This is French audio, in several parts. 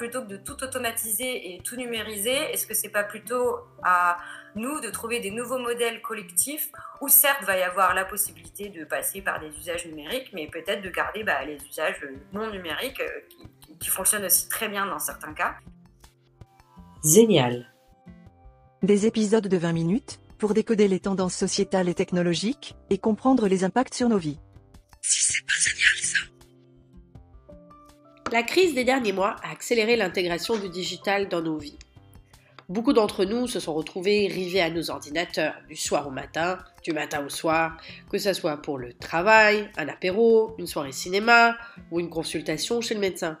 plutôt que de tout automatiser et tout numériser, est-ce que c'est pas plutôt à nous de trouver des nouveaux modèles collectifs où certes va y avoir la possibilité de passer par des usages numériques, mais peut-être de garder bah, les usages non numériques euh, qui, qui fonctionnent aussi très bien dans certains cas. Génial. Des épisodes de 20 minutes pour décoder les tendances sociétales et technologiques et comprendre les impacts sur nos vies. Si La crise des derniers mois a accéléré l'intégration du digital dans nos vies. Beaucoup d'entre nous se sont retrouvés rivés à nos ordinateurs du soir au matin, du matin au soir, que ce soit pour le travail, un apéro, une soirée cinéma ou une consultation chez le médecin.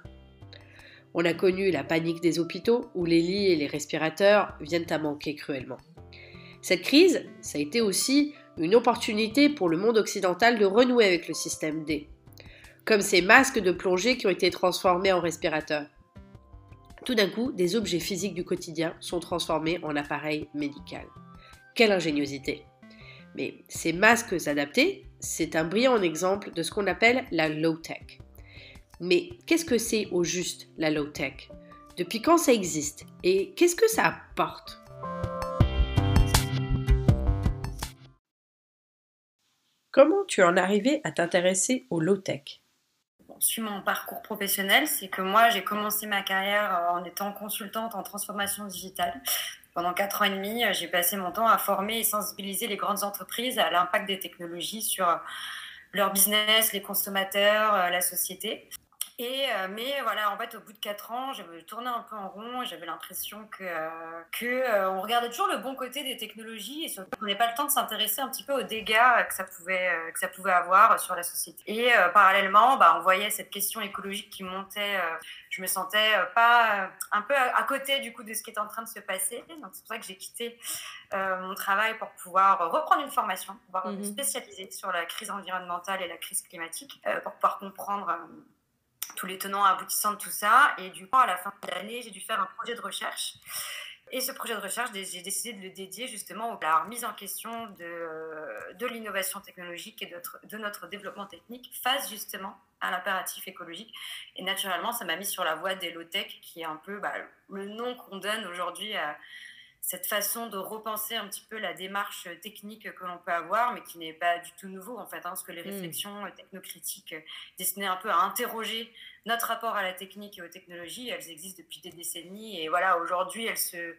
On a connu la panique des hôpitaux où les lits et les respirateurs viennent à manquer cruellement. Cette crise, ça a été aussi une opportunité pour le monde occidental de renouer avec le système D, comme ces masques de plongée qui ont été transformés en respirateurs. Tout d'un coup, des objets physiques du quotidien sont transformés en appareils médicaux. Quelle ingéniosité Mais ces masques adaptés, c'est un brillant exemple de ce qu'on appelle la low-tech. Mais qu'est-ce que c'est au juste la low-tech? Depuis quand ça existe? Et qu'est-ce que ça apporte? Comment tu en es arrivé à t'intéresser au low-tech? Sur mon parcours professionnel, c'est que moi, j'ai commencé ma carrière euh, en étant consultante en transformation digitale. Pendant quatre ans et demi, euh, j'ai passé mon temps à former et sensibiliser les grandes entreprises à l'impact des technologies sur euh, leur business, les consommateurs, la société. Et, euh, mais voilà, en fait, au bout de quatre ans, j'avais tourné un peu en rond et j'avais l'impression que, euh, que euh, on regardait toujours le bon côté des technologies et surtout qu'on n'avait pas le temps de s'intéresser un petit peu aux dégâts que ça pouvait, que ça pouvait avoir sur la société. Et parallèlement, bah, on voyait cette question écologique qui montait. je me sentais pas un peu à, côté du coup de ce qui était en train de se passer. Donc c'est pour ça que j'ai quitté mon travail pour pouvoir reprendre une formation, pouvoir me mhm. spécialiser sur la crise environnementale et la crise climatique, pour pouvoir comprendre tous les tenants aboutissants de tout ça. Et du coup, à la fin de l'année, j'ai dû faire un projet de recherche. Et ce projet de recherche, j'ai décidé de le dédier justement à la remise en question de, de l'innovation technologique et de notre, de notre développement technique face justement à l'impératif écologique. Et naturellement, ça m'a mis sur la voie des low-tech, qui est un peu bah, le nom qu'on donne aujourd'hui à cette façon de repenser un petit peu la démarche technique que l'on peut avoir, mais qui n'est pas du tout nouveau en fait, hein, parce que les hmm. réflexions technocritiques destinées un peu à interroger notre rapport à la technique et aux technologies, elles existent depuis des décennies, et voilà, aujourd'hui, elles se,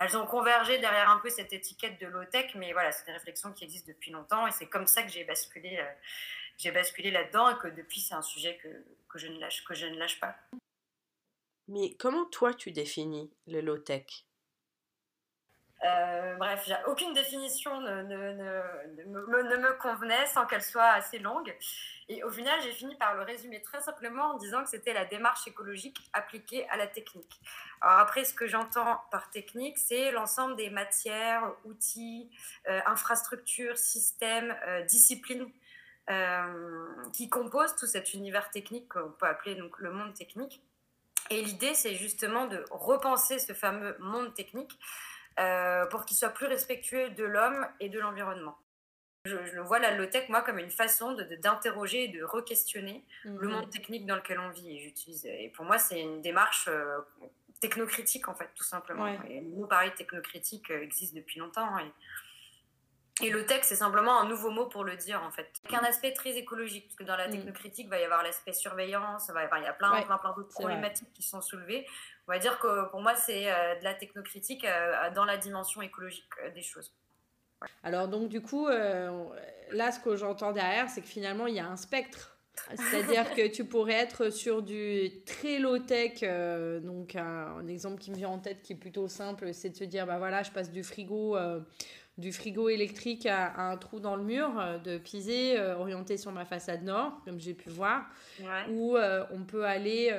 elles ont convergé derrière un peu cette étiquette de low-tech, mais voilà, c'est des réflexions qui existent depuis longtemps, et c'est comme ça que j'ai basculé, euh, j'ai basculé là-dedans, et que depuis, c'est un sujet que, que, je ne lâche, que je ne lâche pas. Mais comment toi, tu définis le low-tech? Euh, bref, aucune définition ne, me, convenait sans qu'elle soit assez longue. Et au final, j'ai fini par le résumer très simplement en disant que c'était la démarche écologique appliquée à la technique. Alors après, ce que j'entends par technique, c'est l'ensemble des matières, outils, euh, infrastructures, systèmes, euh, disciplines qui composent tout cet univers technique qu'on peut appeler donc le monde technique. Et l'idée, c'est justement de repenser ce fameux monde technique euh, pour qu'il soit plus respectueux de l'homme et de l'environnement. Je, je, vois la low-tech, moi, comme une façon d'interroger et de re-questionner le mhm. monde technique dans lequel on vit. Et, j'utilise, et pour moi, c'est une démarche euh, technocritique, en fait, tout simplement. Et nous, pareil, technocritique euh, existe depuis longtemps. Et, et low-tech, c'est simplement un nouveau mot pour le dire, en fait. Avec un aspect très écologique, parce que dans la mhm. technocritique, il va y avoir l'aspect surveillance, il, va y avoir, il y a plein, plein, plein d'autres problématiques qui sont soulevées on va dire que pour moi, c'est euh, de la technocritique euh, dans la dimension écologique euh, des choses. Alors donc du coup, là, ce que j'entends derrière, c'est que finalement, il y a un spectre. C'est-à-dire que tu pourrais être sur du très low-tech. donc un, exemple qui me vient en tête qui est plutôt simple, c'est de se dire, bah voilà, je passe du frigo du frigo électrique à, un trou dans le mur de Pisé, orienté sur ma façade nord, comme j'ai pu voir, ou on peut aller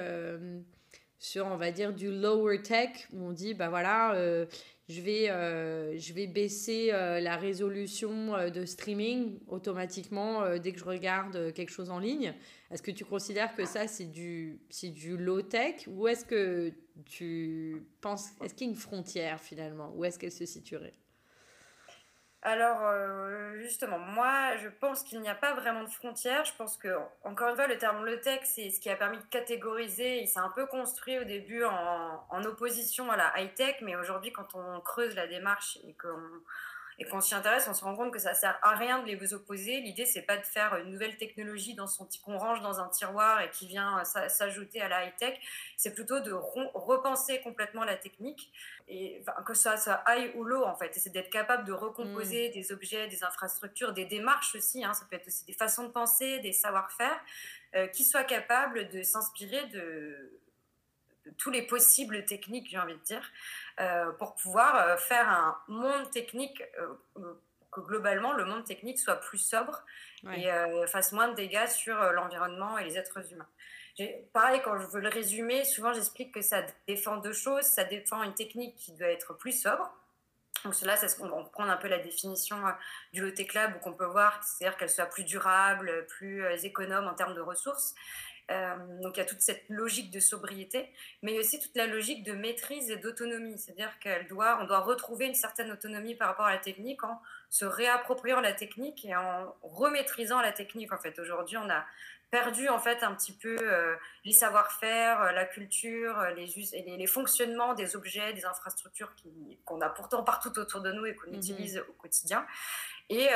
sur, on va dire, du lower tech, où on dit, bah voilà, euh, je, vais, euh, je vais baisser euh, la résolution de streaming automatiquement dès que je regarde quelque chose en ligne. Est-ce que tu considères que ça, c'est du, du low tech ou est-ce que tu penses, est-ce qu'il y a une frontière finalement? Où est-ce qu'elle se situerait? Alors, euh, justement, moi, je pense qu'il n'y a pas vraiment de frontières. Je pense que, encore une fois, le terme low-tech, c'est ce qui a permis de catégoriser. Il s'est un peu construit au début en, en opposition à la high-tech, mais aujourd'hui, quand on creuse la démarche et qu'on et qu'on s'y intéresse, on se rend compte que ça sert à rien de les opposer. L'idée, c'est pas de faire une nouvelle technologie dans son qu'on range dans un tiroir et qui vient euh, s'ajouter à la high tech. C'est plutôt de repenser complètement la technique et que ça soit high ou low en fait. Et c'est d'être capable de recomposer mm. des objets, des infrastructures, des démarches aussi. Hein. Ça peut être aussi des façons de penser, des savoir-faire euh, qui soient capables de s'inspirer de tous les possibles techniques, j'ai envie de dire, pour pouvoir euh, faire un monde technique, euh, que globalement le monde technique soit plus sobre et fasse moins de dégâts sur l'environnement et les êtres humains. Pareil, quand je veux le résumer, souvent j'explique que ça défend deux choses. Ça défend une technique qui doit être plus sobre. Donc cela, c'est ce qu'on va prendre un peu la définition du low tech lab, où qu'on peut voir, c'est-à-dire qu'elle soit plus durable, plus économe en termes de ressources. Euh, donc il y a toute cette logique de sobriété, mais aussi toute la logique de maîtrise et d'autonomie. C'est-à-dire qu'elle doit, on doit retrouver une certaine autonomie par rapport à la technique en se réappropriant la technique et en remaîtrisant la technique. En fait, aujourd'hui, on a perdu en fait un petit peu euh, les savoir-faire, euh, la culture, les, les, les, fonctionnements des objets, des infrastructures qu'on a pourtant partout autour de nous et qu'on mmh utilise au quotidien. Et,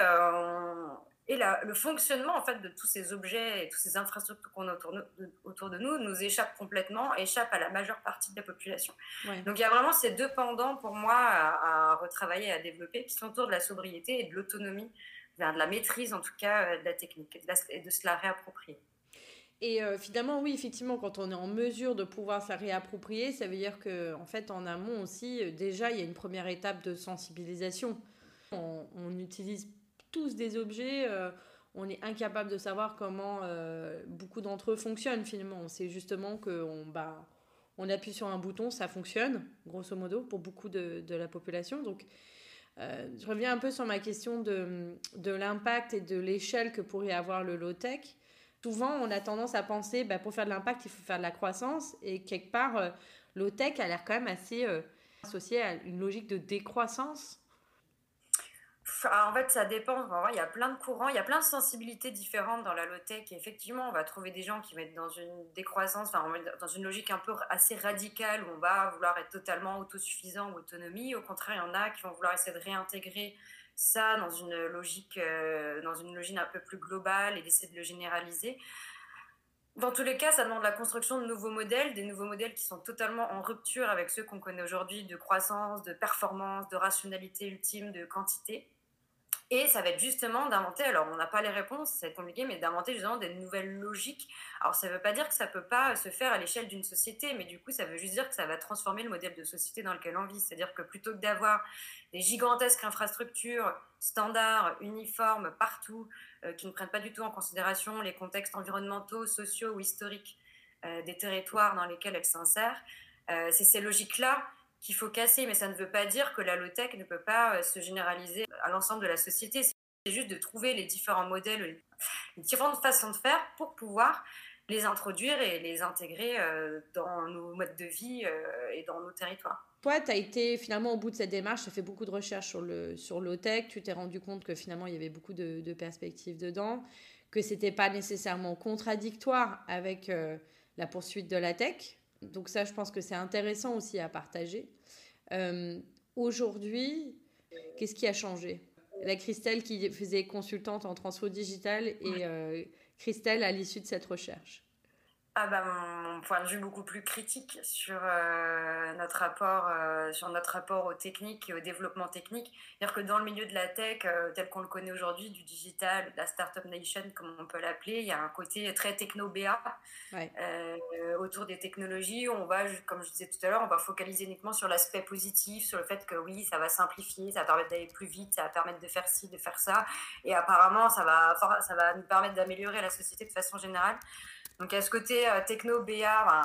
et le fonctionnement en fait de tous ces objets et toutes ces infrastructures qu'on a autour de, autour de, nous nous échappe complètement, échappe à la majeure partie de la population. Donc il y a vraiment ces deux pendants pour moi à, retravailler, à développer, qui sont autour de la sobriété et de l'autonomie, de la maîtrise en tout cas euh, de la technique et de, de se la réapproprier. Et euh, finalement, oui, effectivement, quand on est en mesure de pouvoir se la réapproprier, ça veut dire que, en fait, en amont aussi, euh, déjà, il y a une première étape de sensibilisation. On, on utilise tous des objets. On est incapable de savoir comment beaucoup d'entre eux fonctionnent finalement. C'est justement qu'on bah, on appuie sur un bouton, ça fonctionne, grosso modo, pour beaucoup de, la population. Donc, euh, je reviens un peu sur ma question de, de l'impact et de l'échelle que pourrait avoir le low-tech. Souvent, on a tendance à penser, bah, pour faire de l'impact, il faut faire de la croissance. Et quelque part, low-tech a l'air quand même assez associé à une logique de décroissance en fait, ça dépend. Il y a plein de courants, il y a plein de sensibilités différentes dans la low-tech. effectivement, on va trouver des gens qui être dans une décroissance, dans une logique un peu assez radicale où on va vouloir être totalement autosuffisant ou autonomie. Au contraire, il y en a qui vont vouloir essayer de réintégrer ça dans une logique, euh, dans une logique un peu plus globale et d'essayer de le généraliser. Dans tous les cas, ça demande la construction de nouveaux modèles, des nouveaux modèles qui sont totalement en rupture avec ceux qu'on connaît aujourd'hui de croissance, de performance, de rationalité ultime, de quantité. Et ça va être justement d'inventer, alors on n'a pas les réponses, ça va être compliqué, mais d'inventer justement des nouvelles logiques. Alors ça ne veut pas dire que ça ne peut pas se faire à l'échelle d'une société, mais du coup ça veut juste dire que ça va transformer le modèle de société dans lequel on vit. C'est-à-dire que plutôt que d'avoir des gigantesques infrastructures standards, uniformes, partout, euh, qui ne prennent pas du tout en considération les contextes environnementaux, sociaux ou historiques euh, des territoires dans lesquels elles s'insèrent, euh, c'est ces logiques-là qu'il faut casser, mais ça ne veut pas dire que la low-tech ne peut pas euh, se généraliser à l'ensemble de la société. C'est juste de trouver les différents modèles, les différentes façons de faire pour pouvoir les introduire et les intégrer euh, dans nos modes de vie euh, et dans nos territoires. Toi, tu as été finalement au bout de cette démarche, tu as fait beaucoup de recherches sur le sur low-tech, tu t'es rendu compte que finalement il y avait beaucoup de, perspectives dedans, que c'était pas nécessairement contradictoire avec la poursuite de la tech, donc ça, je pense que c'est intéressant aussi à partager. Euh, aujourd'hui, qu'est-ce qui a changé? La Christelle qui faisait consultante en transfo digital et euh, Christelle à l'issue de cette recherche ah bah, mon point de vue beaucoup plus critique sur euh, notre rapport euh, sur notre rapport aux techniques et au développement technique. C'est-à-dire que dans le milieu de la tech euh, tel qu'on le connaît aujourd'hui, du digital, de la startup nation comme on peut l'appeler, il y a un côté très techno BA autour des technologies. On va, comme je disais tout à l'heure, on va focaliser uniquement sur l'aspect positif, sur le fait que oui, ça va simplifier, ça va permettre d'aller plus vite, ça va permettre de faire ci, de faire ça, et apparemment ça va ça va nous permettre d'améliorer la société de façon générale. Donc, à ce côté euh, techno, BA,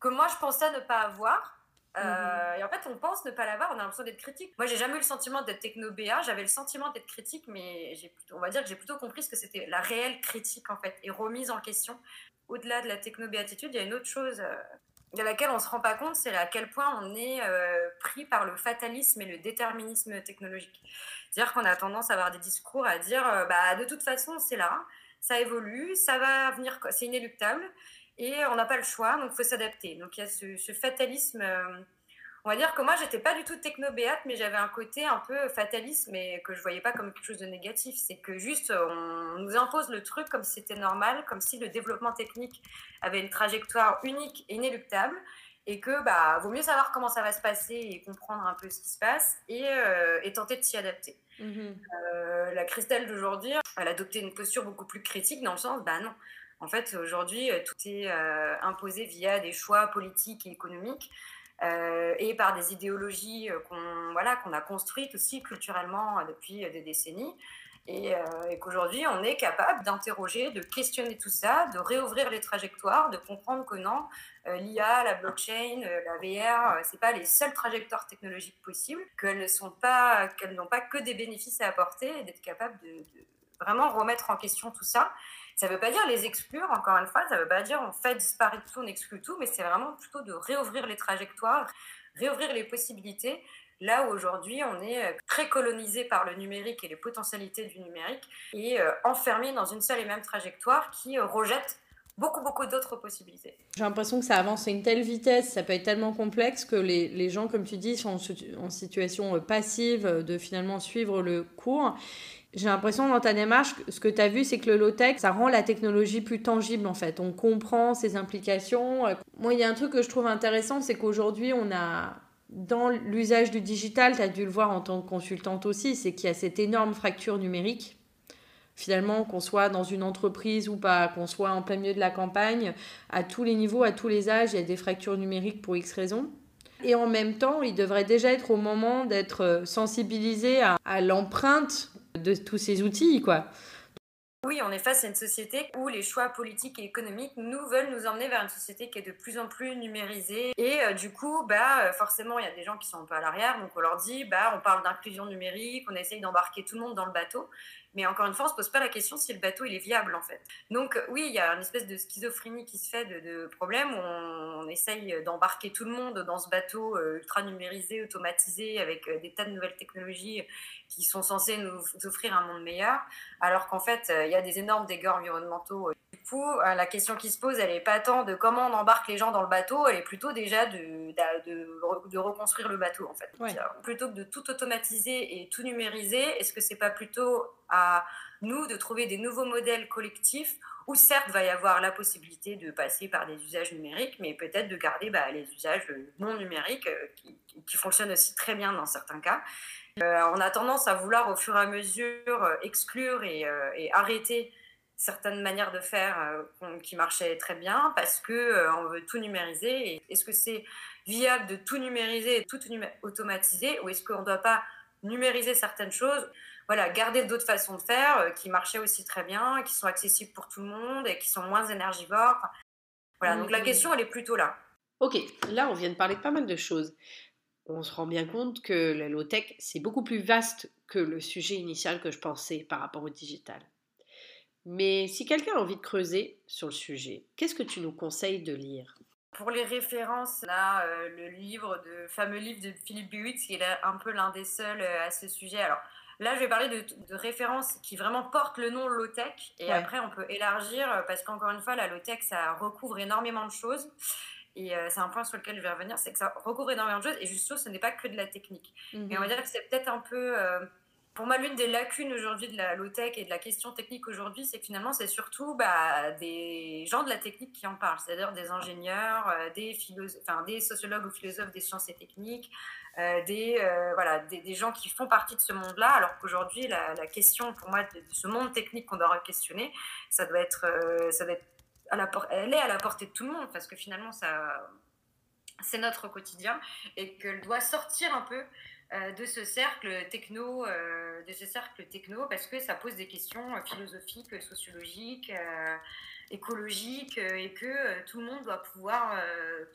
que moi, je pensais ne pas avoir. Euh, mhm. Et en fait, on pense ne pas l'avoir, on a l'impression d'être critique. Moi, j'ai jamais eu le sentiment d'être techno-BA, j'avais le sentiment d'être critique, mais on va dire que j'ai plutôt compris ce que c'était la réelle critique, en fait, et remise en question. Au-delà de la techno-béatitude, il y a une autre chose euh, de laquelle on ne se rend pas compte, c'est à quel point on est euh, pris par le fatalisme et le déterminisme technologique. C'est-à-dire qu'on a tendance à avoir des discours à dire, bah, de toute façon, c'est là, ça évolue, ça va venir, c'est inéluctable, et on n'a pas le choix, donc il faut s'adapter. Donc il y a ce, fatalisme. Euh, on va dire que moi, j'étais pas du tout technobéate, mais j'avais un côté un peu fataliste, mais que je voyais pas comme quelque chose de négatif. C'est que juste, on nous impose le truc comme si c'était normal, comme si le développement technique avait une trajectoire unique et inéluctable, et que bah vaut mieux savoir comment ça va se passer et comprendre un peu ce qui se passe et, euh, tenter de s'y adapter. Mm-hmm. Euh, la Christelle d'aujourd'hui, elle a adopté une posture beaucoup plus critique dans le sens, bah non. En fait, aujourd'hui, tout est euh, imposé via des choix politiques et économiques. Euh, et par des idéologies euh, qu'on voilà, qu'on a construites aussi culturellement euh, depuis des décennies. Et, qu'aujourd'hui, on est capable d'interroger, de questionner tout ça, de réouvrir les trajectoires, de comprendre que non, l'IA, la blockchain, la VR, c'est pas les seules trajectoires technologiques possibles, qu'elles ne sont pas, n'ont pas que des bénéfices à apporter, et d'être capable de, de vraiment remettre en question tout ça ça ne veut pas dire les exclure, encore une fois, ça ne veut pas dire on fait disparaître tout, on exclut tout, mais c'est vraiment plutôt de réouvrir les trajectoires, réouvrir les possibilités. Là où aujourd'hui, on est euh, très colonisé par le numérique et les potentialités du numérique et euh, enfermé dans une seule et même trajectoire qui euh, rejette beaucoup, beaucoup d'autres possibilités. J'ai l'impression que ça avance à une telle vitesse, ça peut être tellement complexe que les, les gens, comme tu dis, sont en situation passive de finalement suivre le cours. J'ai l'impression dans ta démarche, ce que tu as vu, c'est que le low-tech, ça rend la technologie plus tangible en fait. On comprend ses implications. Moi, il y a un truc que je trouve intéressant, c'est qu'aujourd'hui, on a, dans l'usage du digital, tu as dû le voir en tant que consultante aussi, c'est qu'il y a cette énorme fracture numérique. Finalement, qu'on soit dans une entreprise ou pas, qu'on soit en plein milieu de la campagne, à tous les niveaux, à tous les âges, il y a des fractures numériques pour X raisons. Et en même temps, il devrait déjà être au moment d'être sensibilisé à, à l'empreinte de tous ces outils, quoi. Oui, on est face à une société où les choix politiques et économiques nous veulent nous emmener vers une société qui est de plus en plus numérisée. Et euh, du coup, bah, euh, forcément, il y a des gens qui sont un peu à l'arrière. Donc, on leur dit, bah, on parle d'inclusion numérique, on essaye d'embarquer tout le monde dans le bateau. Mais encore une fois, on ne se pose pas la question si le bateau il est viable en fait. Donc oui, il y a une espèce de schizophrénie qui se fait de, de problème où on, essaye d'embarquer tout le monde dans ce bateau euh, ultra numérisé, automatisé, avec euh, des tas de nouvelles technologies qui sont censées nous offrir un monde meilleur, alors qu'en fait, euh, il y a des énormes dégâts environnementaux du coup, la question qui se pose, elle n'est pas tant de comment on embarque les gens dans le bateau, elle est plutôt déjà de, de, de reconstruire le bateau, en fait. Plutôt que de tout automatiser et tout numériser, est-ce que c'est pas plutôt à nous de trouver des nouveaux modèles collectifs où certes va y avoir la possibilité de passer par des usages numériques, mais peut-être de garder bah, les usages non numériques euh, qui, fonctionnent aussi très bien dans certains cas. Euh, on a tendance à vouloir au fur et à mesure euh, exclure et, et arrêter certaines manières de faire qui marchaient très bien parce que on veut tout numériser. Est-ce que c'est viable de tout numériser et tout automatiser ou est-ce qu'on ne doit pas numériser certaines choses? Voilà, garder d'autres façons de faire euh, qui marchaient aussi très bien, qui sont accessibles pour tout le monde et qui sont moins énergivores. Voilà, donc la mmh. question, elle est plutôt là. Ok, là, on vient de parler de pas mal de choses. On se rend bien compte que la low-tech, c'est beaucoup plus vaste que le sujet initial que je pensais par rapport au digital. Mais si quelqu'un a envie de creuser sur le sujet, qu'est-ce que tu nous conseilles de lire? Pour les références, là, euh, le livre, de fameux livre de Philippe Buwitz, qui est un peu l'un des seuls euh, à ce sujet. Alors, Là, je vais parler de, références qui vraiment portent le nom low-tech. Et après, on peut élargir euh, parce qu'encore une fois, la low-tech, ça recouvre énormément de choses. Et euh, c'est un point sur lequel je vais revenir, c'est que ça recouvre énormément de choses. Et juste ce n'est pas que de la technique. Mais on va dire que c'est peut-être un peu... Euh, pour moi, l'une des lacunes aujourd'hui de la low-tech et de la question technique aujourd'hui, c'est que finalement, c'est surtout bah, des gens de la technique qui en parlent, c'est-à-dire des ingénieurs, des, des sociologues ou philosophes des sciences et techniques, euh, des, euh, voilà, des, gens qui font partie de ce monde-là, alors qu'aujourd'hui, la, question pour moi de, ce monde technique qu'on doit questionner, ça doit être, euh, ça être à la elle est à la portée de tout le monde, parce que finalement, ça, c'est notre quotidien, et qu'elle doit sortir un peu de ce cercle techno, de ce cercle techno, parce que ça pose des questions philosophiques, sociologiques, euh, écologiques, et que tout le monde doit pouvoir,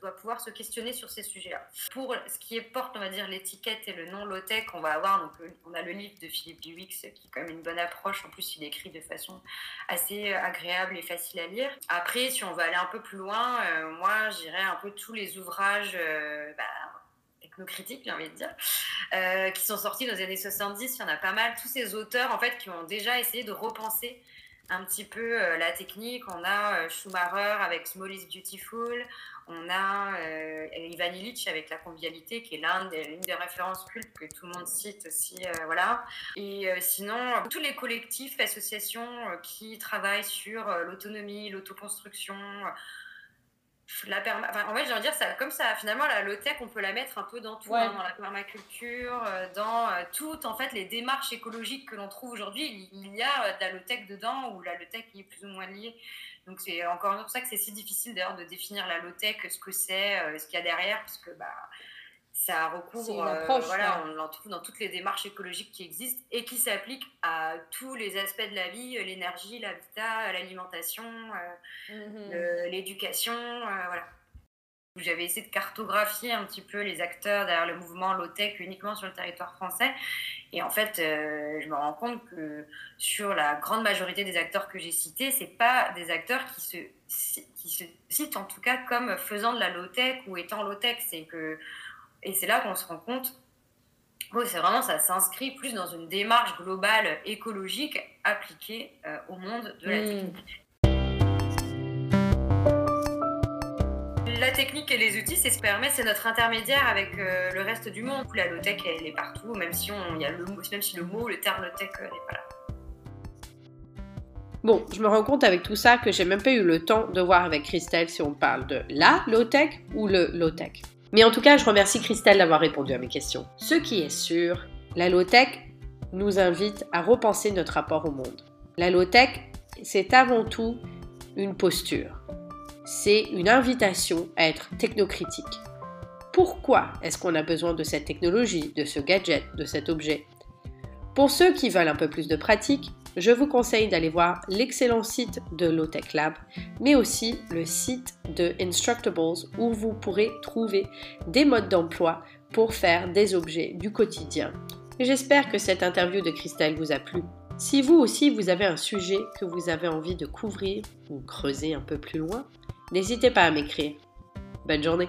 doit pouvoir se questionner sur ces sujets-là. Pour ce qui est porte, on va dire l'étiquette et le nom low-tech, on va avoir donc on a le livre de Philippe Duwix qui est quand même une bonne approche. En plus, il écrit de façon assez agréable et facile à lire. Après, si on veut aller un peu plus loin, moi, j'irais un peu tous les ouvrages. Bah, technocritiques, j'ai envie de dire, euh, qui sont sortis dans les années 70. Il y en a pas mal. Tous ces auteurs, en fait, qui ont déjà essayé de repenser un petit peu euh, la technique. On a euh, Schumacher avec Small is Beautiful. On a Ivan Illich avec la convivialité, qui est l'une des, des, références cultes que tout le monde cite aussi. voilà. Et sinon, tous les collectifs, associations qui travaillent sur l'autonomie, l'autoconstruction, la en fait, j'ai envie de dire, ça, comme ça, finalement, la low-tech, on peut la mettre un peu dans tout, hein, dans la permaculture, euh, dans euh, toutes en fait, les démarches écologiques que l'on trouve aujourd'hui. Il, y a euh, de la low-tech dedans, ou la low-tech est plus ou moins liée. Donc, c'est encore pour ça que c'est si difficile d'ailleurs de définir la low-tech, ce que c'est, ce qu'il y a derrière, parce que bah, ça recouvre, euh, voilà, on en trouve dans toutes les démarches écologiques qui existent et qui s'appliquent à tous les aspects de la vie, l'énergie, l'habitat, l'alimentation, euh, mhm. l'éducation, euh, voilà. J'avais essayé de cartographier un petit peu les acteurs derrière le mouvement low-tech uniquement sur le territoire français. Et en fait, je me rends compte que sur la grande majorité des acteurs que j'ai cités, c'est pas des acteurs qui se, qui se citent en tout cas comme faisant de la low-tech ou étant low-tech. C'est que et c'est là qu'on se rend compte c'est vraiment, ça s'inscrit plus dans une démarche globale écologique appliquée euh, au monde de la hmm. technique. La technique et les outils, c'est ce qui permet, c'est notre intermédiaire avec euh, le reste du monde. La low-tech, elle est partout, même si, on, y a le, même si le mot, le terme low-tech euh, n'est pas là. Bon, je me rends compte avec tout ça que j'ai même pas eu le temps de voir avec Christelle si on parle de la low-tech ou le low-tech. Mais en tout cas, je remercie Christelle d'avoir répondu à mes questions. Ce qui est sûr, la low-tech nous invite à repenser notre rapport au monde. La low-tech, c'est avant tout une posture. C'est une invitation à être technocritique. Pourquoi est-ce qu'on a besoin de cette technologie, de ce gadget, de cet objet? Pour ceux qui veulent un peu plus de pratique, je vous conseille d'aller voir l'excellent site de Lowtech Lab, mais aussi le site de Instructables où vous pourrez trouver des modes d'emploi pour faire des objets du quotidien. J'espère que cette interview de Christelle vous a plu. Si vous aussi vous avez un sujet que vous avez envie de couvrir ou creuser un peu plus loin, n'hésitez pas à m'écrire. Bonne journée